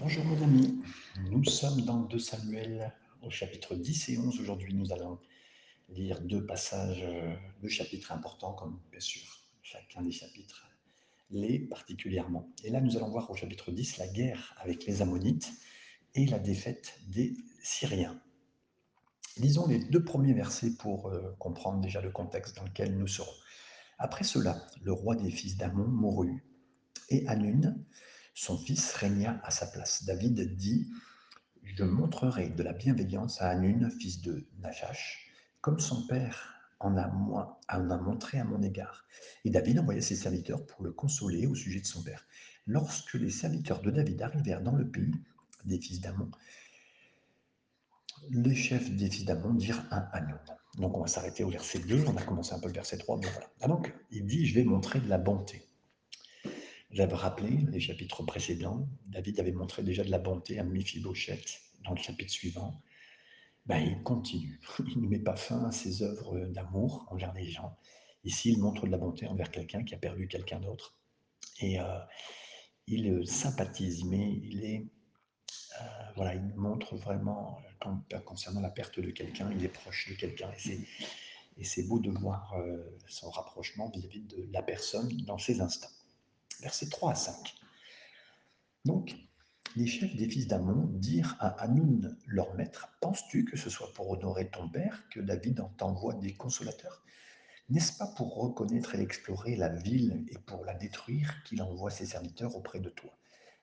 Bonjour mes amis, nous sommes dans 2 Samuel au chapitre 10 et 11. Aujourd'hui, nous allons lire deux passages, euh, deux chapitres importants, comme bien sûr chacun des chapitres l'est particulièrement. Et là, nous allons voir au chapitre 10 la guerre avec les Ammonites et la défaite des Syriens. Lisons les deux premiers versets pour euh, comprendre déjà le contexte dans lequel nous serons. Après cela, le roi des fils d'Ammon mourut, et Hanun, son fils, régna à sa place. David dit Je montrerai de la bienveillance à Hanun, fils de Nachash, comme son père en a, a montré à mon égard. Et David envoya ses serviteurs pour le consoler au sujet de son père. Lorsque les serviteurs de David arrivèrent dans le pays des fils d'Amon, les chefs des fils d'Amon dirent à Hanun. Donc on va s'arrêter au verset 2, on a commencé un peu le verset 3, mais voilà. Ah, donc il dit, je vais montrer de la bonté. J'avais rappelé les chapitres précédents, David avait montré déjà de la bonté à Mephibosheth dans le chapitre suivant. Ben, il continue. Il ne met pas fin à ses œuvres d'amour envers les gens. Ici, il montre de la bonté envers quelqu'un qui a perdu quelqu'un d'autre. Et euh, il sympathise, mais il est. Euh, voilà, il montre vraiment, concernant la perte de quelqu'un, il est proche de quelqu'un. Et c'est beau de voir euh, son rapprochement vis-à-vis de la personne dans ces instants. Versets 3 à 5. Donc, les chefs des fils d'Amon dirent à Hanoun, leur maître, Penses-tu que ce soit pour honorer ton père que David t'envoie des consolateurs? N'est-ce pas pour reconnaître et explorer la ville et pour la détruire qu'il envoie ses serviteurs auprès de toi?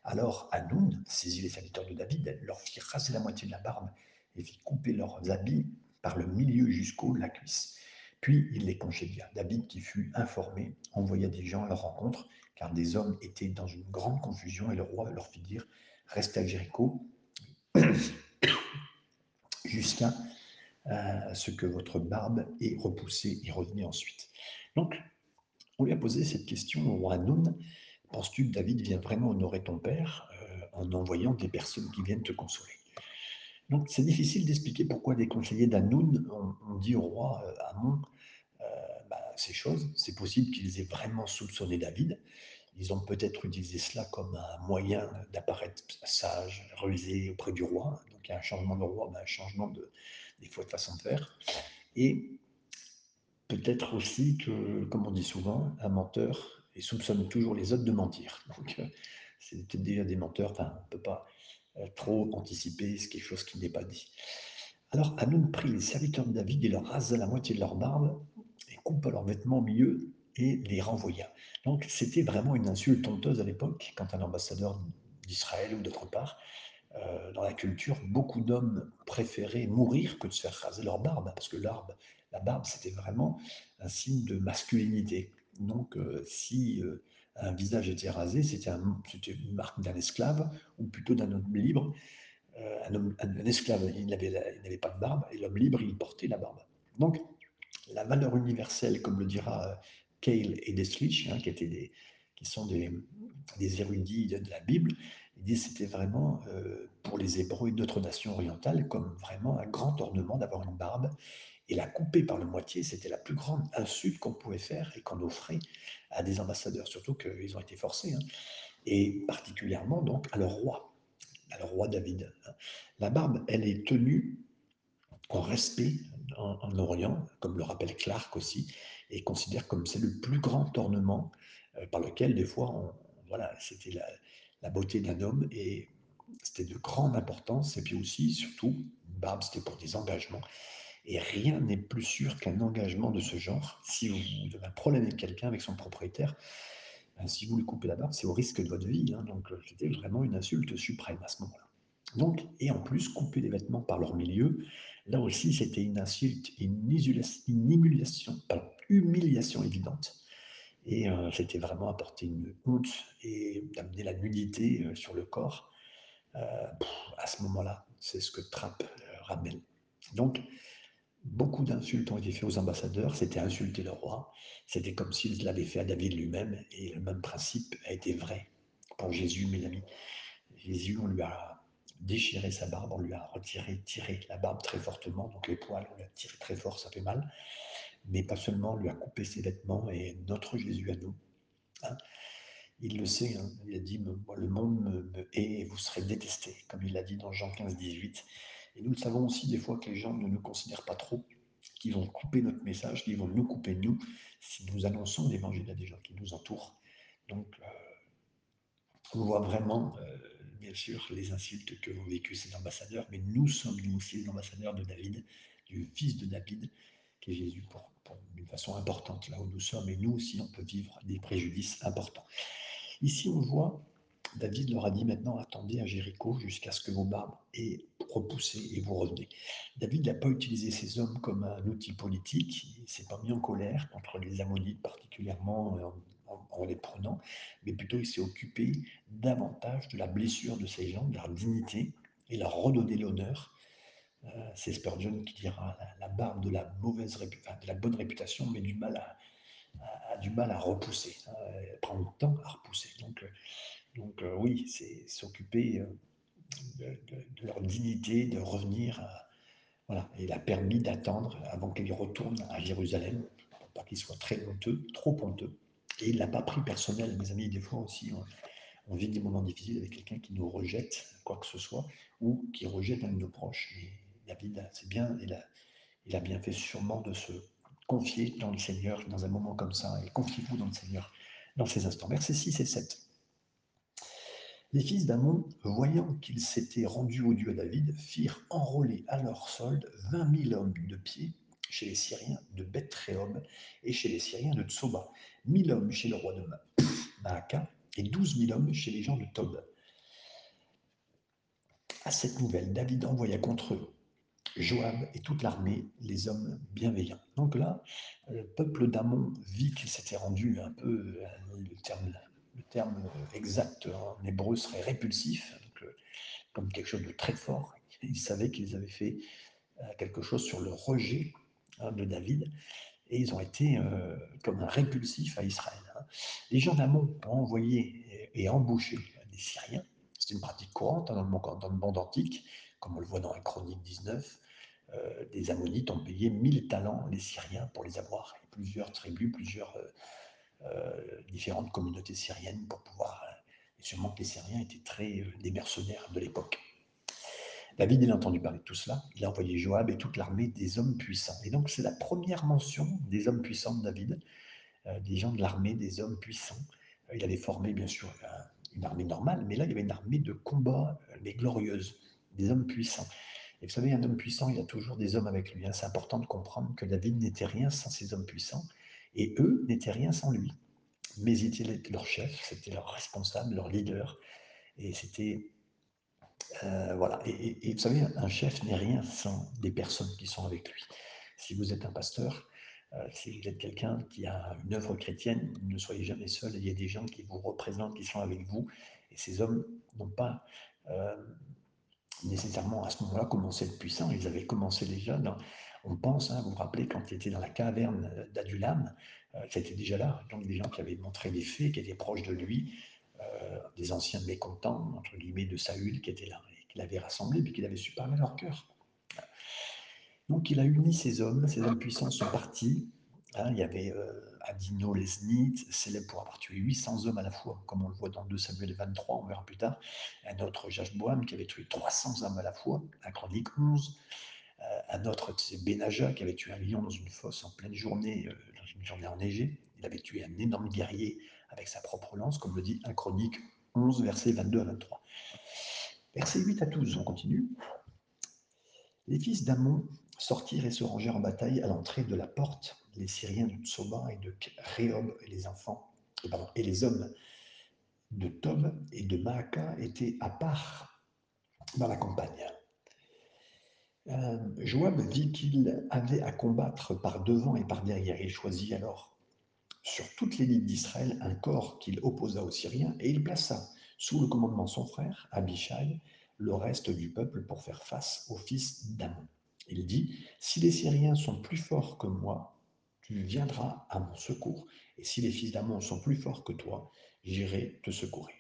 Alors Hanoun saisit les serviteurs de David, leur fit raser la moitié de la barbe et fit couper leurs habits par le milieu jusqu'au la cuisse. Puis il les congédia. David, qui fut informé, envoya des gens à leur rencontre, car des hommes étaient dans une grande confusion, et le roi leur fit dire Restez à Jéricho jusqu'à euh, ce que votre barbe ait repoussé et revenez ensuite. Donc, on lui a posé cette question au roi Noun Penses-tu que David vient vraiment honorer ton père euh, en envoyant des personnes qui viennent te consoler? Donc, c'est difficile d'expliquer pourquoi des conseillers d'Anoun ont, dit au roi euh, Amon bah, ces choses. C'est possible qu'ils aient vraiment soupçonné David. Ils ont peut-être utilisé cela comme un moyen d'apparaître sage, rusé auprès du roi. Donc il y a un changement de roi, ben, un changement de, des fois de façon de faire. Et peut-être aussi que, comme on dit souvent, un menteur soupçonne toujours les autres de mentir. Donc euh, c'est peut-être déjà des menteurs, on ne peut pas euh, trop anticiper quelque chose qui n'est pas dit. Alors Hanoun prit les serviteurs de David et leur rasa la moitié de leur barbe et coupa leurs vêtements au milieu et les renvoya. Donc c'était vraiment une insulte honteuse à l'époque quand un ambassadeur d'Israël ou d'autre part, euh, dans la culture, beaucoup d'hommes préféraient mourir que de se faire raser leur barbe, parce que l'arbe, la barbe, c'était vraiment un signe de masculinité. Donc euh, si euh, un visage était rasé, c'était une marque d'un esclave, ou plutôt d'un homme libre. Un, esclave, il n'avait pas de barbe, et l'homme libre, il portait la barbe. Donc, la valeur universelle, comme le dira Cale et Deslich, hein, qui, sont des, érudits de, la Bible, disent que c'était vraiment euh, pour les Hébreux et d'autres nations orientales comme vraiment un grand ornement d'avoir une barbe. Et la couper par le moitié, c'était la plus grande insulte qu'on pouvait faire et qu'on offrait à des ambassadeurs, surtout qu'ils ont été forcés, hein. et particulièrement donc à leur roi, à leur roi David. Hein. La barbe, elle est tenue en respect en, en Orient, comme le rappelle Clark aussi, et considère comme c'est le plus grand ornement euh, par lequel des fois, on, voilà, c'était la, la, beauté d'un homme et c'était de grande importance. Et puis aussi, surtout, barbe, c'était pour des engagements. Et rien n'est plus sûr qu'un engagement de ce genre. Si vous avez un problème avec quelqu'un, avec son propriétaire, ben, si vous lui coupez la barbe, c'est au risque de votre vie. Hein. donc c'était vraiment une insulte suprême à ce moment-là. Donc, et en plus, couper les vêtements par leur milieu, là aussi, c'était une insulte, une, humiliation, humiliation évidente. Et euh, c'était vraiment apporter une honte et d'amener la nudité euh, sur le corps. Euh, à ce moment-là, c'est ce que Trapp ramène. Donc, beaucoup d'insultes ont été faites aux ambassadeurs, c'était insulter le roi, c'était comme s'ils l'avaient fait à David lui-même, et le même principe a été vrai pour Jésus, mes amis. Jésus, on lui a déchiré sa barbe, on lui a retiré, tiré la barbe très fortement, donc les poils, on lui a tiré très fort, ça fait mal mais pas seulement lui a coupé ses vêtements et notre Jésus à nous. Hein. Il le sait, hein, il a dit, le monde me, me hait et vous serez détestés, comme il l'a dit dans Jean 15, 18. Et nous le savons aussi des fois que les gens ne nous considèrent pas trop, qu'ils vont couper notre message, qu'ils vont nous couper nous, si nous annonçons l'évangile à des gens qui nous entourent. Donc, euh, on voit vraiment, euh, bien sûr, les insultes que ont vécu ces ambassadeurs, mais nous sommes nous aussi les ambassadeurs de David, du fils de David, qui est Jésus, pour, d'une façon importante là où nous sommes, et nous aussi, on peut vivre des préjudices importants. Ici, on voit, David leur a dit maintenant, attendez à Jéricho jusqu'à ce que vos barbes aient repoussé et vous revenez. David n'a pas utilisé ces hommes comme un outil politique, il s'est pas mis en colère contre les Ammonites particulièrement en, les prenant, mais plutôt il s'est occupé davantage de la blessure de ces gens, de leur dignité, et leur redonner l'honneur. Euh, c'est Spurgeon qui dira la, barbe de la mauvaise de la bonne réputation, mais du mal à, du mal à repousser, hein, prend le temps à repousser. Donc, euh, euh, oui, c'est s'occuper de, leur dignité, de revenir. voilà, il a permis d'attendre avant qu'ils retournent à Jérusalem, pour pas qu'ils soient très honteux, trop honteux. Et il ne l'a pas pris personnel, mes amis, des fois aussi, on, vit des moments difficiles avec quelqu'un qui nous rejette, quoi que ce soit, ou qui rejette un de nos proches. Mais David, c'est bien, il a, bien fait sûrement de se confier dans le Seigneur dans un moment comme ça, et confiez-vous dans le Seigneur dans ces instants. Versets 6 et 7. Les fils d'Amon, voyant qu'ils s'étaient rendus au Dieu David, firent enrôler à leur solde vingt mille hommes de pied chez les Syriens de beth et chez les Syriens de Tsoba, mille hommes chez le roi de Maaka et douze mille hommes chez les gens de Tob. À cette nouvelle, David envoya contre eux Joab et toute l'armée, les hommes bienveillants. Donc là, le peuple d'Amon vit qu'il s'était rendu un peu, euh, le terme, le terme exact en hébreu serait répulsif, euh, comme quelque chose de très fort. Ils savaient qu'ils avaient fait euh, quelque chose sur le rejet hein, de David, et ils ont été comme un répulsif à Israël. Hein. Les gens d'Amon ont envoyé et, embauché des Syriens. C'est une pratique courante hein, dans, le, dans le monde antique, comme on le voit dans la Chronique 19. Euh, des Ammonites ont payé 1000 talents les Syriens pour les avoir, et plusieurs tribus, plusieurs euh, euh, différentes communautés syriennes pour pouvoir. et sûrement que les Syriens étaient très des mercenaires de l'époque. David, il a entendu parler de tout cela. Il a envoyé Joab et toute l'armée des hommes puissants. Et donc, c'est la première mention des hommes puissants de David, des gens de l'armée, des hommes puissants. il avait formé, bien sûr, une armée normale, mais là, il y avait une armée de combat, mais glorieuse, des hommes puissants. Et vous savez, un homme puissant, il a toujours des hommes avec lui. Hein. C'est important de comprendre que David n'était rien sans ces hommes puissants, et eux n'étaient rien sans lui. Mais il était leur chef, c'était leur responsable, leur leader, et c'était... Euh, voilà, et, vous savez, un chef n'est rien sans des personnes qui sont avec lui. Si vous êtes un pasteur, euh, si vous êtes quelqu'un qui a une œuvre chrétienne, ne soyez jamais seul, il y a des gens qui vous représentent, qui sont avec vous, et ces hommes n'ont pas... Euh, nécessairement à ce moment-là commencé le puissant. Ils avaient commencé déjà dans, on pense, hein, vous vous rappelez, quand il était dans la caverne d'Adulam, euh, c'était déjà là, donc des gens qui avaient montré des faits, qui étaient proches de lui, des anciens mécontents, entre guillemets, de Saül, qui étaient là, et qu'il avait rassemblés, puis qu'il avait su parler leur cœur. Donc il a uni ces hommes, ces hommes puissants sont partis. Hein, il y avait euh, Adino Lesnit, célèbre pour avoir tué 800 hommes à la fois, comme on le voit dans 2 Samuel 23, on verra plus tard. Un autre, Jashboam, qui avait tué 300 hommes à la fois, la Chronique 11. Euh, un autre, c'est Benaja, qui avait tué un lion dans une fosse en pleine journée, euh, dans une journée enneigée. Il avait tué un énorme guerrier avec sa propre lance, comme le dit un Chronique 11, versets 22 à 23. Verset 8 à 12, on continue. Les fils d'Amon sortirent et se rangèrent en bataille à l'entrée de la porte les Syriens de Tsoba et de Réob et les enfants, et les hommes de Tob et de Maaka étaient à part dans la campagne. Euh, Joab vit qu'il avait à combattre par devant et par derrière. Il choisit alors sur toute l'élite d'Israël un corps qu'il opposa aux Syriens et il plaça sous le commandement son frère, Abishai, le reste du peuple pour faire face aux fils d'Amon. Il dit, si les Syriens sont plus forts que moi, tu viendras à mon secours. Et si les fils d'Amon sont plus forts que toi, j'irai te secourir.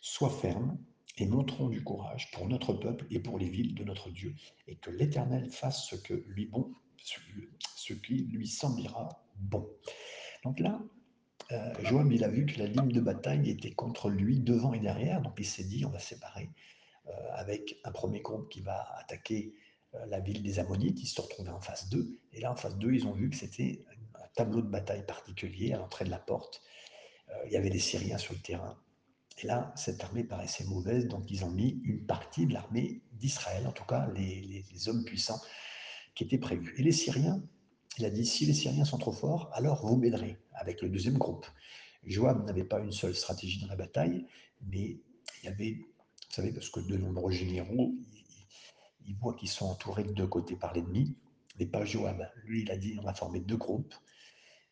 Sois ferme et montrons du courage pour notre peuple et pour les villes de notre Dieu, et que l'Éternel fasse ce que lui bon, ce qui lui semblera bon. Donc là, euh, Joab, il a vu que la ligne de bataille était contre lui, devant et derrière, donc il s'est dit, on va séparer, euh, avec un premier groupe qui va attaquer euh, la ville des Ammonites, ils se retrouvés en phase 2, et là, en phase 2, ils ont vu que c'était un tableau de bataille particulier à l'entrée de la porte, il y avait les Syriens sur le terrain, et là, cette armée paraissait mauvaise, donc ils ont mis une partie de l'armée d'Israël, en tout cas les hommes puissants qui étaient prévus. Et les Syriens, il a dit, si les Syriens sont trop forts, alors vous m'aiderez avec le deuxième groupe. Joab n'avait pas une seule stratégie dans la bataille, mais il y avait, vous savez, parce que de nombreux généraux, ils, voient qu'ils sont entourés de deux côtés par l'ennemi, mais pas Joab. Lui, il a dit, on va former deux groupes,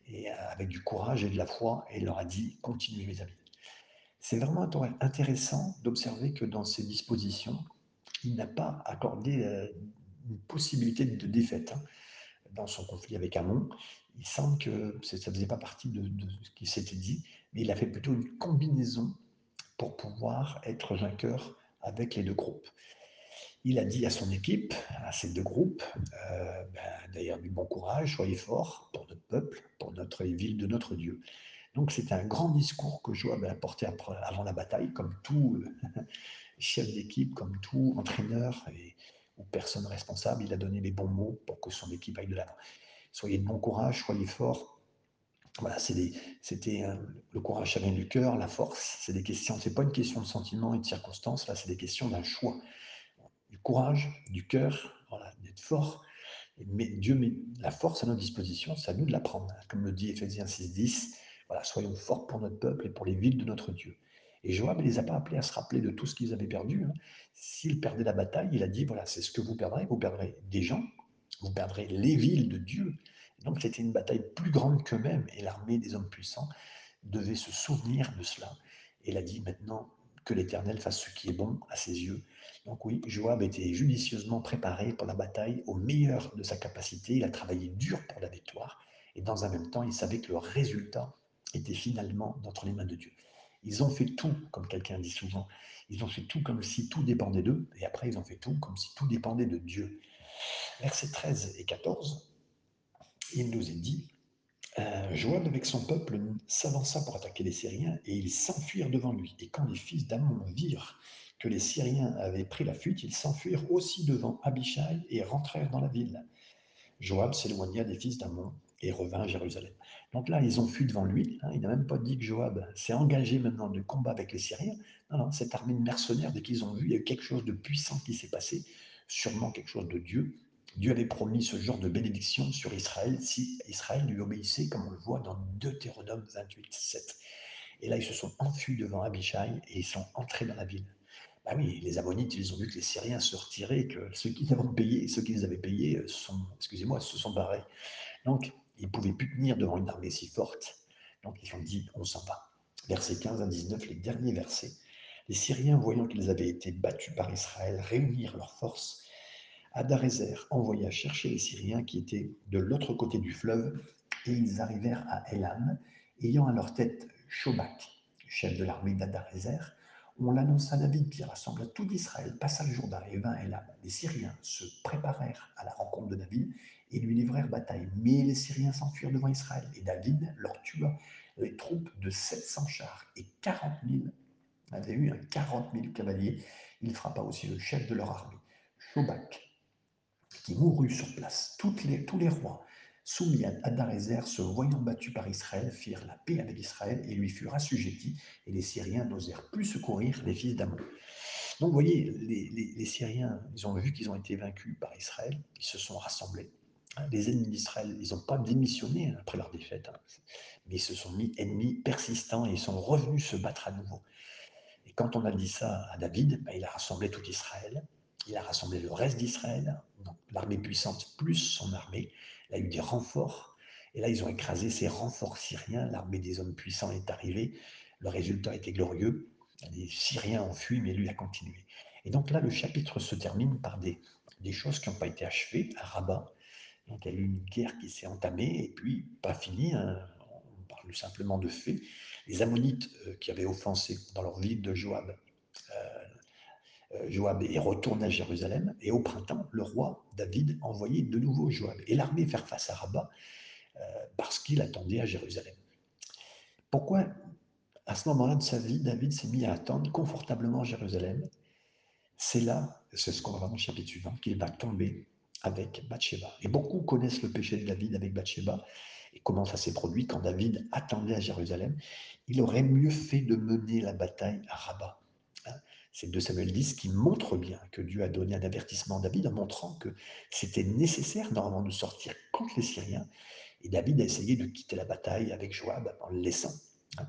et avec du courage et de la foi, il leur a dit, continuez mes amis. C'est vraiment intéressant d'observer que dans ces dispositions, il n'a pas accordé euh, une possibilité de défaite. Dans son conflit avec Amon, il semble que ça ne faisait pas partie de, ce qui s'était dit, mais il a fait plutôt une combinaison pour pouvoir être vainqueur avec les deux groupes. Il a dit à son équipe, à ces deux groupes, euh, ben, d'ailleurs du bon courage, soyez forts pour notre peuple, pour notre ville de notre Dieu. Donc c'était un grand discours que Joab a apporté avant la bataille, comme tout euh, chef d'équipe, comme tout entraîneur personne responsable, il a donné les bons mots pour que son équipe aille de l'avant. Soyez de bon courage, soyez forts. Voilà, c'était le courage, ça vient du cœur, la force, c'est des questions, c'est pas une question de sentiment et de circonstances, là, c'est des questions d'un choix. Du courage, du cœur, voilà, d'être fort. Mais Dieu met la force à notre disposition, c'est à nous de la prendre. Comme le dit Ephésiens 6.10, voilà, soyons forts pour notre peuple et pour les villes de notre Dieu. Et Joab ne les a pas appelés à se rappeler de tout ce qu'ils avaient perdu. Hein. S'ils perdaient la bataille, il a dit, voilà, c'est ce que vous perdrez, vous perdrez des gens, vous perdrez les villes de Dieu. Donc c'était une bataille plus grande qu'eux-mêmes, et l'armée des hommes puissants devait se souvenir de cela. Et il a dit maintenant que l'Éternel fasse ce qui est bon à ses yeux. Donc oui, Joab était judicieusement préparé pour la bataille au meilleur de sa capacité, il a travaillé dur pour la victoire, et dans un même temps, il savait que le résultat était finalement entre les mains de Dieu. Ils ont fait tout, comme quelqu'un dit souvent. Ils ont fait tout comme si tout dépendait d'eux, et après ils ont fait tout comme si tout dépendait de Dieu. Versets 13 et 14, il nous est dit euh, Joab avec son peuple s'avança pour attaquer les Syriens, et ils s'enfuirent devant lui. Et quand les fils d'Ammon virent que les Syriens avaient pris la fuite, ils s'enfuirent aussi devant Abishai et rentrèrent dans la ville. Joab s'éloigna des fils d'Ammon et revint à Jérusalem. Donc là, ils ont fui devant lui. Hein. il n'a même pas dit que Joab s'est engagé maintenant de combat avec les Syriens. Non, non, cette armée de mercenaires, dès qu'ils ont vu, il y a eu quelque chose de puissant qui s'est passé, sûrement quelque chose de Dieu. Dieu avait promis ce genre de bénédiction sur Israël si Israël lui obéissait, comme on le voit dans Deutéronome 28, 7. Et là, ils se sont enfuis devant Abishai et ils sont entrés dans la ville. Bah oui, les Ammonites, ils ont vu que les Syriens se retiraient, que ceux qui avaient payé, ceux qui les avaient payés, sont, excusez-moi, se sont barrés. Donc, ils ne pouvaient plus tenir devant une armée si forte. Donc ils ont dit, on s'en va. Versets 15 à 19, les derniers versets. Les Syriens, voyant qu'ils avaient été battus par Israël, réunirent leurs forces. Adarézer envoya chercher les Syriens qui étaient de l'autre côté du fleuve, et ils arrivèrent à Elam, ayant à leur tête Shobak, chef de l'armée d'Adarézer. On l'annonça à David qui rassembla tout Israël, passa le Jourdain et vint à Elam. Les Syriens se préparèrent à la rencontre de David et lui livrèrent bataille. Mais les Syriens s'enfuirent devant Israël, et David leur tua les troupes de 700 chars et 40 000, avait eu un 40 000 cavaliers. Il frappa aussi le chef de leur armée, Shobak, qui mourut sur place. Les, tous les rois soumis à Adarézer, se voyant battus par Israël, firent la paix avec Israël et lui furent assujettis, et les Syriens n'osèrent plus secourir les fils d'Amon. Donc vous voyez, les, Syriens, ils ont vu qu'ils ont été vaincus par Israël, ils se sont rassemblés, les ennemis d'Israël, ils n'ont pas démissionné après leur défaite, hein. mais ils se sont mis ennemis persistants et ils sont revenus se battre à nouveau. Et quand on a dit ça à David, ben, il a rassemblé tout Israël, il a rassemblé le reste d'Israël, l'armée puissante plus son armée, il a eu des renforts, et là ils ont écrasé ces renforts syriens, l'armée des hommes puissants est arrivée, le résultat était glorieux, les Syriens ont fui, mais lui a continué. Et donc là, le chapitre se termine par des, choses qui n'ont pas été achevées à Rabat, donc il y a eu une guerre qui s'est entamée, et puis pas finie, hein. on parle simplement de faits. Les Ammonites euh, qui avaient offensé dans leur ville de Joab, euh, Joab est retourné à Jérusalem, et au printemps, le roi David envoyait de nouveau Joab et l'armée faire face à Rabat, parce qu'il attendait à Jérusalem. Pourquoi, à ce moment-là de sa vie, David s'est mis à attendre confortablement Jérusalem? C'est là, c'est ce qu'on va voir dans le chapitre suivant, qu'il va tomber avec Bathsheba. Et beaucoup connaissent le péché de David avec Bathsheba et comment ça s'est produit quand David attendait à Jérusalem. Il aurait mieux fait de mener la bataille à Rabat. C'est 2 Samuel 10 qui montre bien que Dieu a donné un avertissement à David en montrant que c'était nécessaire normalement de sortir contre les Syriens. Et David a essayé de quitter la bataille avec Joab en le laissant. Hein.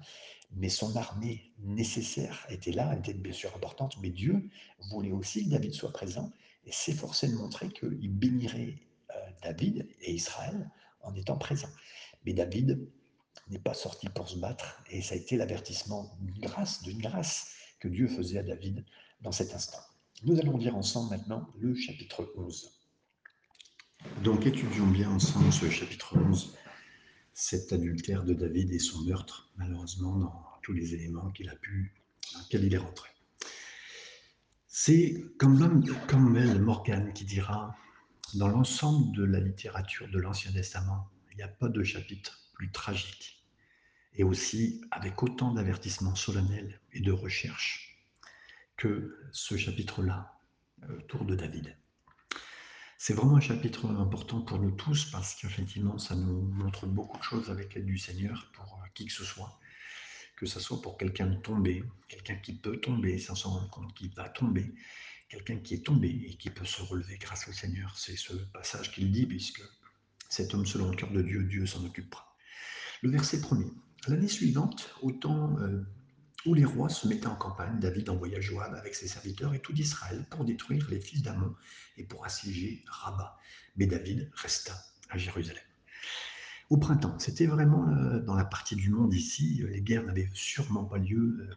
Mais son armée nécessaire était là, était bien sûr importante, mais Dieu voulait aussi que David soit présent et s'efforçait de montrer qu'il bénirait euh, David et Israël en étant présent. Mais David n'est pas sorti pour se battre, et ça a été l'avertissement d'une grâce, d'une grâce que Dieu faisait à David dans cet instant. Nous allons lire ensemble maintenant le chapitre 11. Donc étudions bien ensemble ce chapitre 11, cet adultère de David et son meurtre, malheureusement, dans tous les éléments qu'il a pu, dans lesquels il est rentré. C'est comme l'homme, comme Morgan qui dira dans l'ensemble de la littérature de l'Ancien Testament, il n'y a pas de chapitre plus tragique et aussi avec autant d'avertissements solennels et de recherche que ce chapitre-là, euh, autour de David. C'est vraiment un chapitre important pour nous tous parce qu'effectivement, ça nous montre beaucoup de choses avec l'aide du Seigneur pour euh, qui que ce soit, que ce soit pour quelqu'un de tombé, quelqu'un qui peut tomber sans s'en rendre compte qu'il va tomber, quelqu'un qui est tombé et qui peut se relever grâce au Seigneur. C'est ce passage qu'il dit, puisque cet homme selon le cœur de Dieu, Dieu s'en occupera. Le verset premier. L'année suivante, au temps euh, où les rois se mettaient en campagne, David envoya Joab avec ses serviteurs et tout d'Israël pour détruire les fils d'Amon et pour assiéger Rabat. Mais David resta à Jérusalem. Au printemps, c'était vraiment euh, dans la partie du monde ici, les guerres n'avaient sûrement pas lieu euh,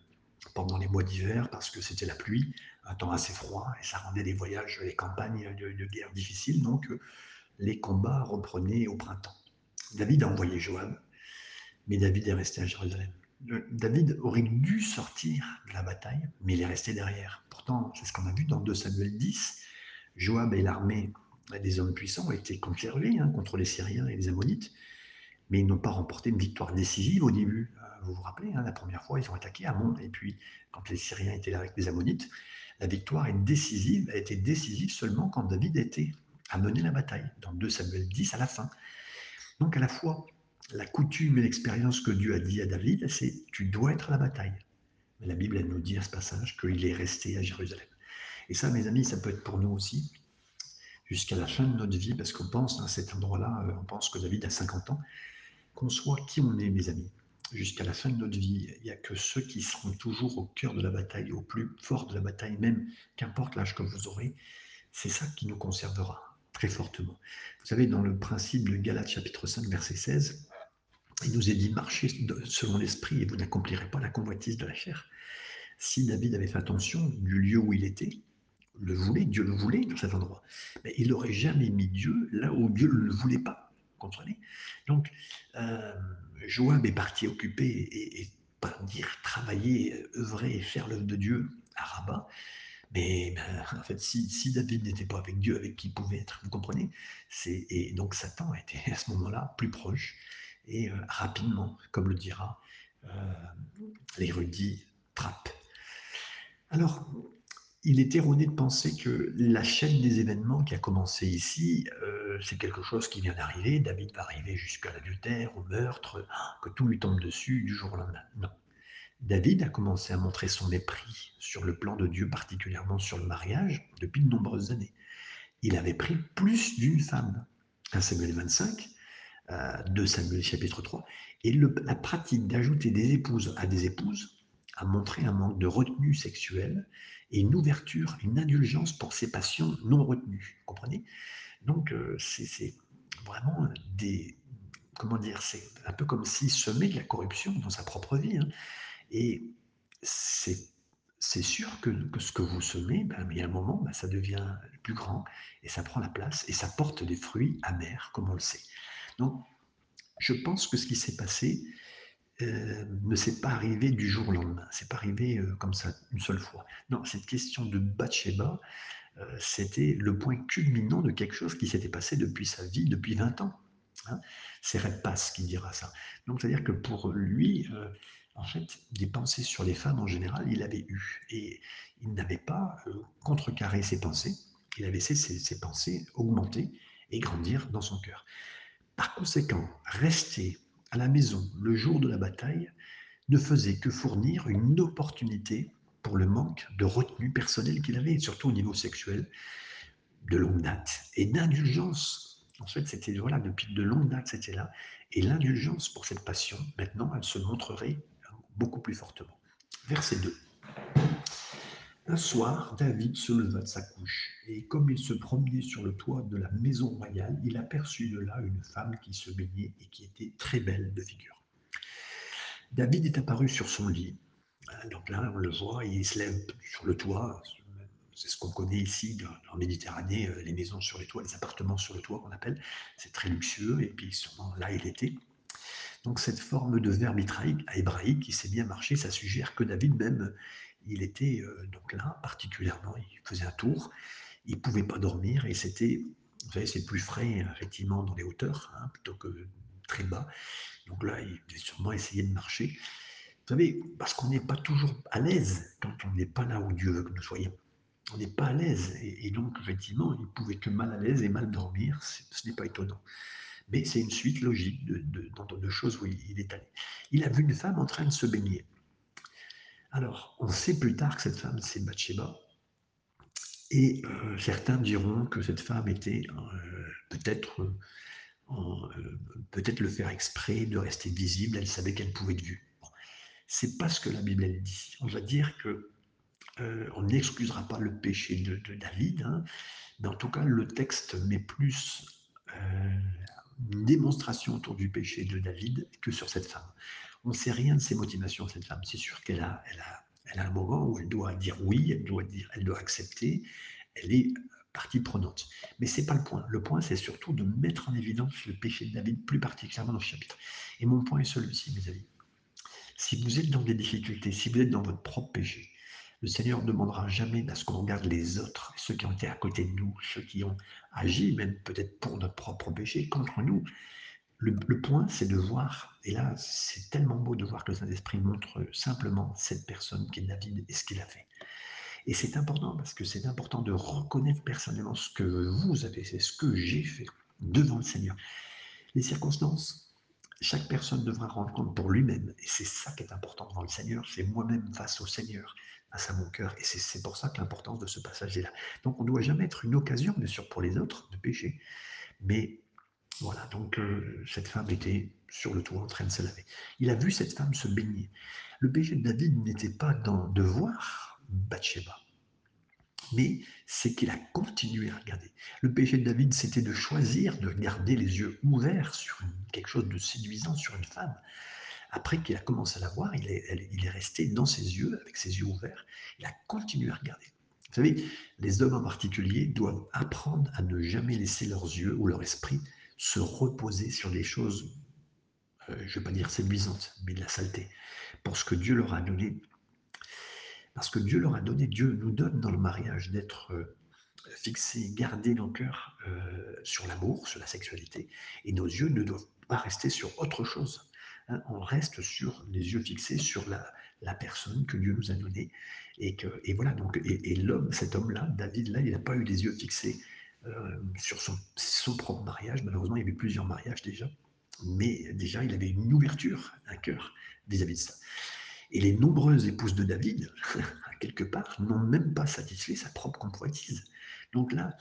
pendant les mois d'hiver parce que c'était la pluie, un temps assez froid et ça rendait les voyages, les campagnes de, guerre difficiles. Donc euh, les combats reprenaient au printemps. David a envoyé Joab, mais David est resté à Jérusalem. David aurait dû sortir de la bataille, mais il est resté derrière. Pourtant, c'est ce qu'on a vu dans 2 Samuel 10. Joab et l'armée des hommes puissants ont été conservés hein, contre les Syriens et les Ammonites, mais ils n'ont pas remporté une victoire décisive au début vous vous rappelez, hein, la première fois, ils ont attaqué Amon, et puis quand les Syriens étaient là avec les Ammonites, la victoire est décisive, a été décisive seulement quand David a été à mener la bataille, dans 2 Samuel 10 à la fin. Donc à la fois, la coutume et l'expérience que Dieu a dit à David, c'est tu dois être à la bataille. Mais la Bible, nous dit à ce passage qu'il est resté à Jérusalem. Et ça, mes amis, ça peut être pour nous aussi, jusqu'à la fin de notre vie, parce qu'on pense à cet endroit-là, euh, on pense que David a 50 ans, qu'on soit qui on est, mes amis, jusqu'à la fin de notre vie. Il n'y a que ceux qui seront toujours au cœur de la bataille, au plus fort de la bataille, même qu'importe l'âge que vous aurez. C'est ça qui nous conservera très fortement. Vous savez, dans le principe de Galates chapitre 5, verset 16, il nous est dit, marchez selon l'esprit et vous n'accomplirez pas la convoitise de la chair. Si David avait fait attention du lieu où il était, le voulait, Dieu le voulait dans cet endroit, mais il n'aurait jamais mis Dieu là où Dieu ne le voulait pas. Vous comprenez? Donc, euh, Joab est parti occuper et, pas dire travailler, œuvrer et faire l'œuvre de Dieu à Rabat. Mais ben, en fait, si, David n'était pas avec Dieu, avec qui il pouvait être, vous comprenez? Et donc Satan était à ce moment-là plus proche et euh, rapidement, comme le dira euh, l'érudit Trapp. Alors, il est erroné de penser que la chaîne des événements qui a commencé ici, euh, c'est quelque chose qui vient d'arriver. David va arriver jusqu'à l'adultère, au meurtre, que tout lui tombe dessus du jour au lendemain. Non. David a commencé à montrer son mépris sur le plan de Dieu, particulièrement sur le mariage, depuis de nombreuses années. Il avait pris plus d'une femme. 1 Samuel 25, 2 euh, Samuel chapitre 3. Et la pratique d'ajouter des épouses à des épouses a montré un manque de retenue sexuelle et une ouverture, une indulgence pour ces passions non retenues. Vous comprenez? Donc, euh, c'est vraiment des. Comment dire C'est un peu comme s'il semait de la corruption dans sa propre vie. Hein. Et c'est c'est sûr que, ce que vous semez, ben, il y a un moment, ben, ça devient plus grand et ça prend la place et ça porte des fruits amers, comme on le sait. Donc, je pense que ce qui s'est passé, euh, ne s'est pas arrivé du jour au lendemain. C'est pas arrivé euh, comme ça une seule fois. Non, cette question de Bathsheba, euh, c'était le point culminant de quelque chose qui s'était passé depuis sa vie, depuis 20 ans. Hein. C'est Redpath qui dira ça. Donc, c'est-à-dire que pour lui, en fait, des pensées sur les femmes en général, il avait eu. Et il n'avait pas contrecarré ses pensées, il avait laissé ses, pensées augmenter et grandir dans son cœur. Par conséquent, rester à la maison le jour de la bataille ne faisait que fournir une opportunité pour le manque de retenue personnelle qu'il avait, surtout au niveau sexuel, de longue date, et d'indulgence. En fait, c'était voilà, depuis de longue date, c'était là. Et l'indulgence pour cette passion, maintenant, elle se montrerait beaucoup plus fortement. Verset 2. Un soir, David se leva de sa couche, et comme il se promenait sur le toit de la maison royale, il aperçut de là une femme qui se baignait et qui était très belle de figure. David est apparu sur son lit. Donc là, on le voit, il se lève sur le toit. C'est ce qu'on connaît ici en Méditerranée, euh, les maisons sur les toits, les appartements sur le toit qu'on appelle. C'est très luxueux, et puis sûrement là, il était. Donc cette forme de verbe hébraïque qui s'est bien marché, ça suggère que David même, il était euh, donc là particulièrement, il faisait un tour, il pouvait pas dormir et c'était, vous savez, c'est plus frais effectivement dans les hauteurs hein, plutôt que très bas. Donc là, il a sûrement essayé de marcher. Vous savez, parce qu'on n'est pas toujours à l'aise quand on n'est pas là où Dieu veut que nous soyons. On n'est pas à l'aise. Et, donc, effectivement, il pouvait que mal à l'aise et mal dormir. Ce n'est pas étonnant mais c'est une suite logique de, de, choses où il, est allé. Il a vu une femme en train de se baigner. Alors, on sait plus tard que cette femme, c'est Bathsheba, et euh, certains diront que cette femme était euh, peut-être euh, peut-être le faire exprès de rester visible, elle savait qu'elle pouvait être vue. C'est pas ce que la Bible dit. On va dire que on n'excusera pas le péché de, David, hein, mais en tout cas le texte met plus une démonstration autour du péché de David que sur cette femme. On ne sait rien de ses motivations, cette femme. C'est sûr qu'elle a, elle a, elle un moment où elle doit dire oui, elle doit, dire, elle doit accepter, elle est partie prenante. Mais ce n'est pas le point. Le point, c'est surtout de mettre en évidence le péché de David, plus particulièrement dans ce chapitre. Et mon point est celui-ci, mes amis. Si vous êtes dans des difficultés, si vous êtes dans votre propre péché, le Seigneur ne demandera jamais à ce qu'on regarde les autres, ceux qui ont été à côté de nous, ceux qui ont agi, même peut-être pour notre propre péché, contre nous. Le, point, c'est de voir, et là, c'est tellement beau de voir que le Saint-Esprit montre simplement cette personne qui est David et ce qu'il a fait. Et c'est important parce que c'est important de reconnaître personnellement ce que vous avez fait, ce que j'ai fait devant le Seigneur. Les circonstances, chaque personne devra rendre compte pour lui-même. Et c'est ça qui est important devant le Seigneur, c'est moi-même face au Seigneur à mon cœur. Et c'est pour ça que l'importance de ce passage est là. Donc on ne doit jamais être une occasion, bien sûr, pour les autres de pécher. Mais voilà, donc euh, cette femme était sur le toit en train de se laver. Il a vu cette femme se baigner. Le péché de David n'était pas de voir Bathsheba, mais c'est qu'il a continué à regarder. Le péché de David, c'était de choisir de garder les yeux ouverts sur quelque chose de séduisant, sur une femme. Après qu'il a commencé à la voir, il est resté dans ses yeux, avec ses yeux ouverts, il a continué à regarder. Vous savez, les hommes en particulier doivent apprendre à ne jamais laisser leurs yeux ou leur esprit se reposer sur des choses, euh, je ne vais pas dire séduisantes, mais de la saleté, pour ce que Dieu leur a donné. Parce que Dieu leur a donné, Dieu nous donne dans le mariage d'être euh, fixés, gardés nos cœurs euh, sur l'amour, sur la sexualité, et nos yeux ne doivent pas rester sur autre chose. Hein, on reste sur les yeux fixés sur la, personne que Dieu nous a donnée. Et, voilà, donc, et, l'homme, cet homme-là, David-là, il n'a pas eu les yeux fixés sur son, son, propre mariage. Malheureusement, il y avait plusieurs mariages déjà. Mais déjà, il avait une ouverture, un cœur vis-à-vis de ça. Et les nombreuses épouses de David, quelque part, n'ont même pas satisfait sa propre convoitise. Donc là,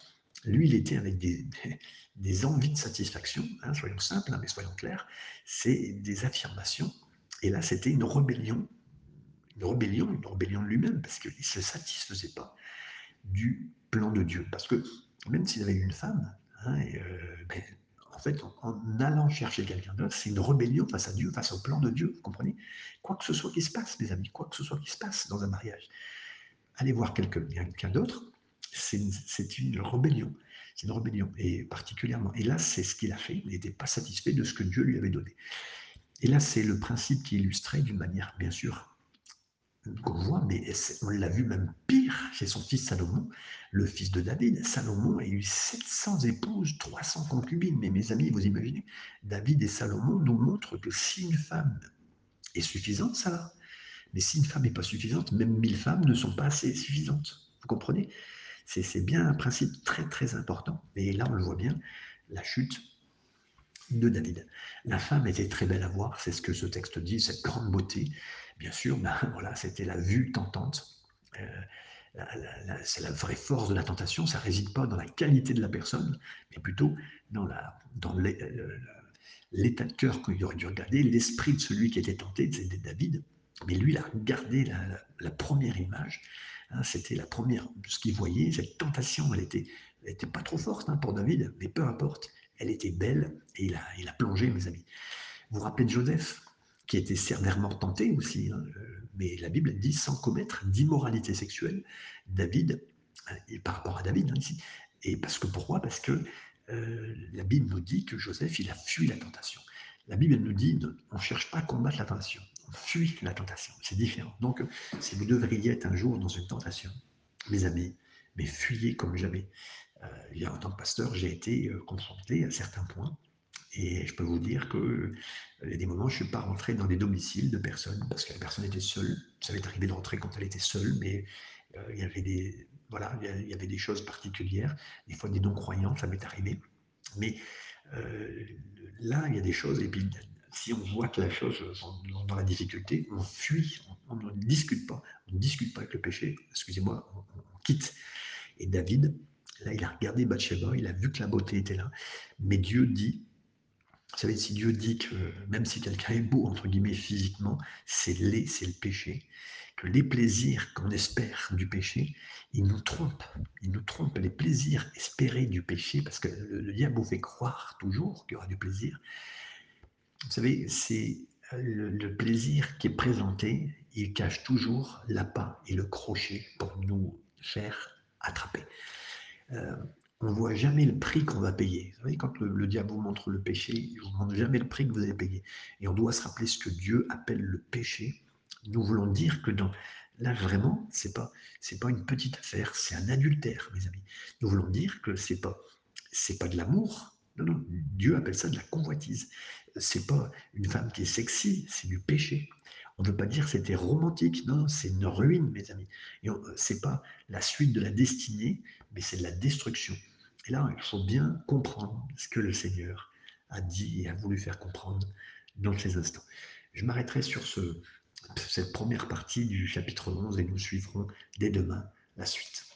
lui, il était avec des, des envies de satisfaction, hein, soyons simples, hein, mais soyons clairs, c'est des affirmations. Et là, c'était une rébellion, une rébellion, une rébellion de lui-même, parce qu'il ne se satisfaisait pas du plan de Dieu. Parce que même s'il avait une femme, hein, euh, ben, en fait, en, allant chercher quelqu'un d'autre, c'est une rébellion face à Dieu, face au plan de Dieu, vous comprenez? Quoi que ce soit qui se passe, mes amis, quoi que ce soit qui se passe dans un mariage, allez voir quelqu'un d'autre, c'est une rébellion. C'est une rébellion, et particulièrement. Et là, c'est ce qu'il a fait. Il n'était pas satisfait de ce que Dieu lui avait donné. Et là, c'est le principe qui est illustré d'une manière, bien sûr, qu'on voit, mais on l'a vu même pire chez son fils Salomon, le fils de David. Salomon a eu 700 épouses, 300 concubines. Mais mes amis, vous imaginez, David et Salomon nous montrent que si une femme est suffisante, ça va. Mais si une femme n'est pas suffisante, même mille femmes ne sont pas assez suffisantes. Vous comprenez? C'est bien un principe très très important. Et là, on le voit bien, la chute de David. La femme était très belle à voir, c'est ce que ce texte dit, cette grande beauté. Bien sûr, ben, voilà, c'était la vue tentante. Euh, c'est la vraie force de la tentation, ça ne réside pas dans la qualité de la personne, mais plutôt dans, la, dans l'état de cœur qu'il aurait dû regarder, l'esprit de celui qui était tenté, c'était David. Mais lui, il a regardé la, première image, hein, c'était la première, ce qu'il voyait, cette tentation, elle était, elle pas trop forte hein, pour David, mais peu importe, elle était belle et il a, il a plongé, mes amis. Vous vous rappelez de Joseph, qui était sévèrement tenté aussi, hein, euh, mais la Bible dit sans commettre d'immoralité sexuelle. David, euh, et par rapport à David hein, ici, et parce que pourquoi? Parce que euh, la Bible nous dit que Joseph, il a fui la tentation. La Bible nous dit, on ne cherche pas à combattre la tentation, on fuit la tentation. C'est différent. Donc, si vous devriez être un jour dans une tentation, mes amis, mais fuyez comme jamais. Euh, en tant que pasteur, j'ai été euh, confronté à certains points. Et je peux vous dire que euh, y a des moments je ne suis pas rentré dans des domiciles de personnes parce que la personne était seule. Ça m'est arrivé de rentrer quand elle était seule, mais il y avait des voilà, il y avait des choses particulières. Des fois, des non-croyants, ça m'est arrivé. Mais là, il y a des choses. Et puis, si on voit que la chose dans, dans la difficulté, on fuit, on, ne discute pas, on ne discute pas avec le péché. Excusez-moi, on, on quitte. Et David, Là, il a regardé Bathsheba, il a vu que la beauté était là. Mais Dieu dit, vous savez, si Dieu dit que même si quelqu'un est beau, entre guillemets, physiquement, c'est c'est le péché, que les plaisirs qu'on espère du péché, il nous trompe. Il nous trompe les plaisirs espérés du péché, parce que le, diable vous fait croire toujours qu'il y aura du plaisir. Vous savez, c'est le, le, plaisir qui est présenté, il cache toujours l'appât et le crochet pour nous faire attraper. Euh, on ne voit jamais le prix qu'on va payer. Vous savez, quand le, diable vous montre le péché, il ne vous montre jamais le prix que vous allez payer. Et on doit se rappeler ce que Dieu appelle le péché. Nous voulons dire que dans, là, vraiment, ce n'est pas, pas une petite affaire, c'est un adultère, mes amis. Nous voulons dire que ce n'est pas, pas de l'amour. Non, non, Dieu appelle ça de la convoitise. C'est pas une femme qui est sexy, c'est du péché. On ne veut pas dire c'était romantique, non, c'est une ruine, mes amis. Et c'est pas la suite de la destinée, mais c'est de la destruction. Et là, il faut bien comprendre ce que le Seigneur a dit et a voulu faire comprendre dans ces instants. Je m'arrêterai sur ce, cette première partie du chapitre 11 et nous suivrons dès demain la suite.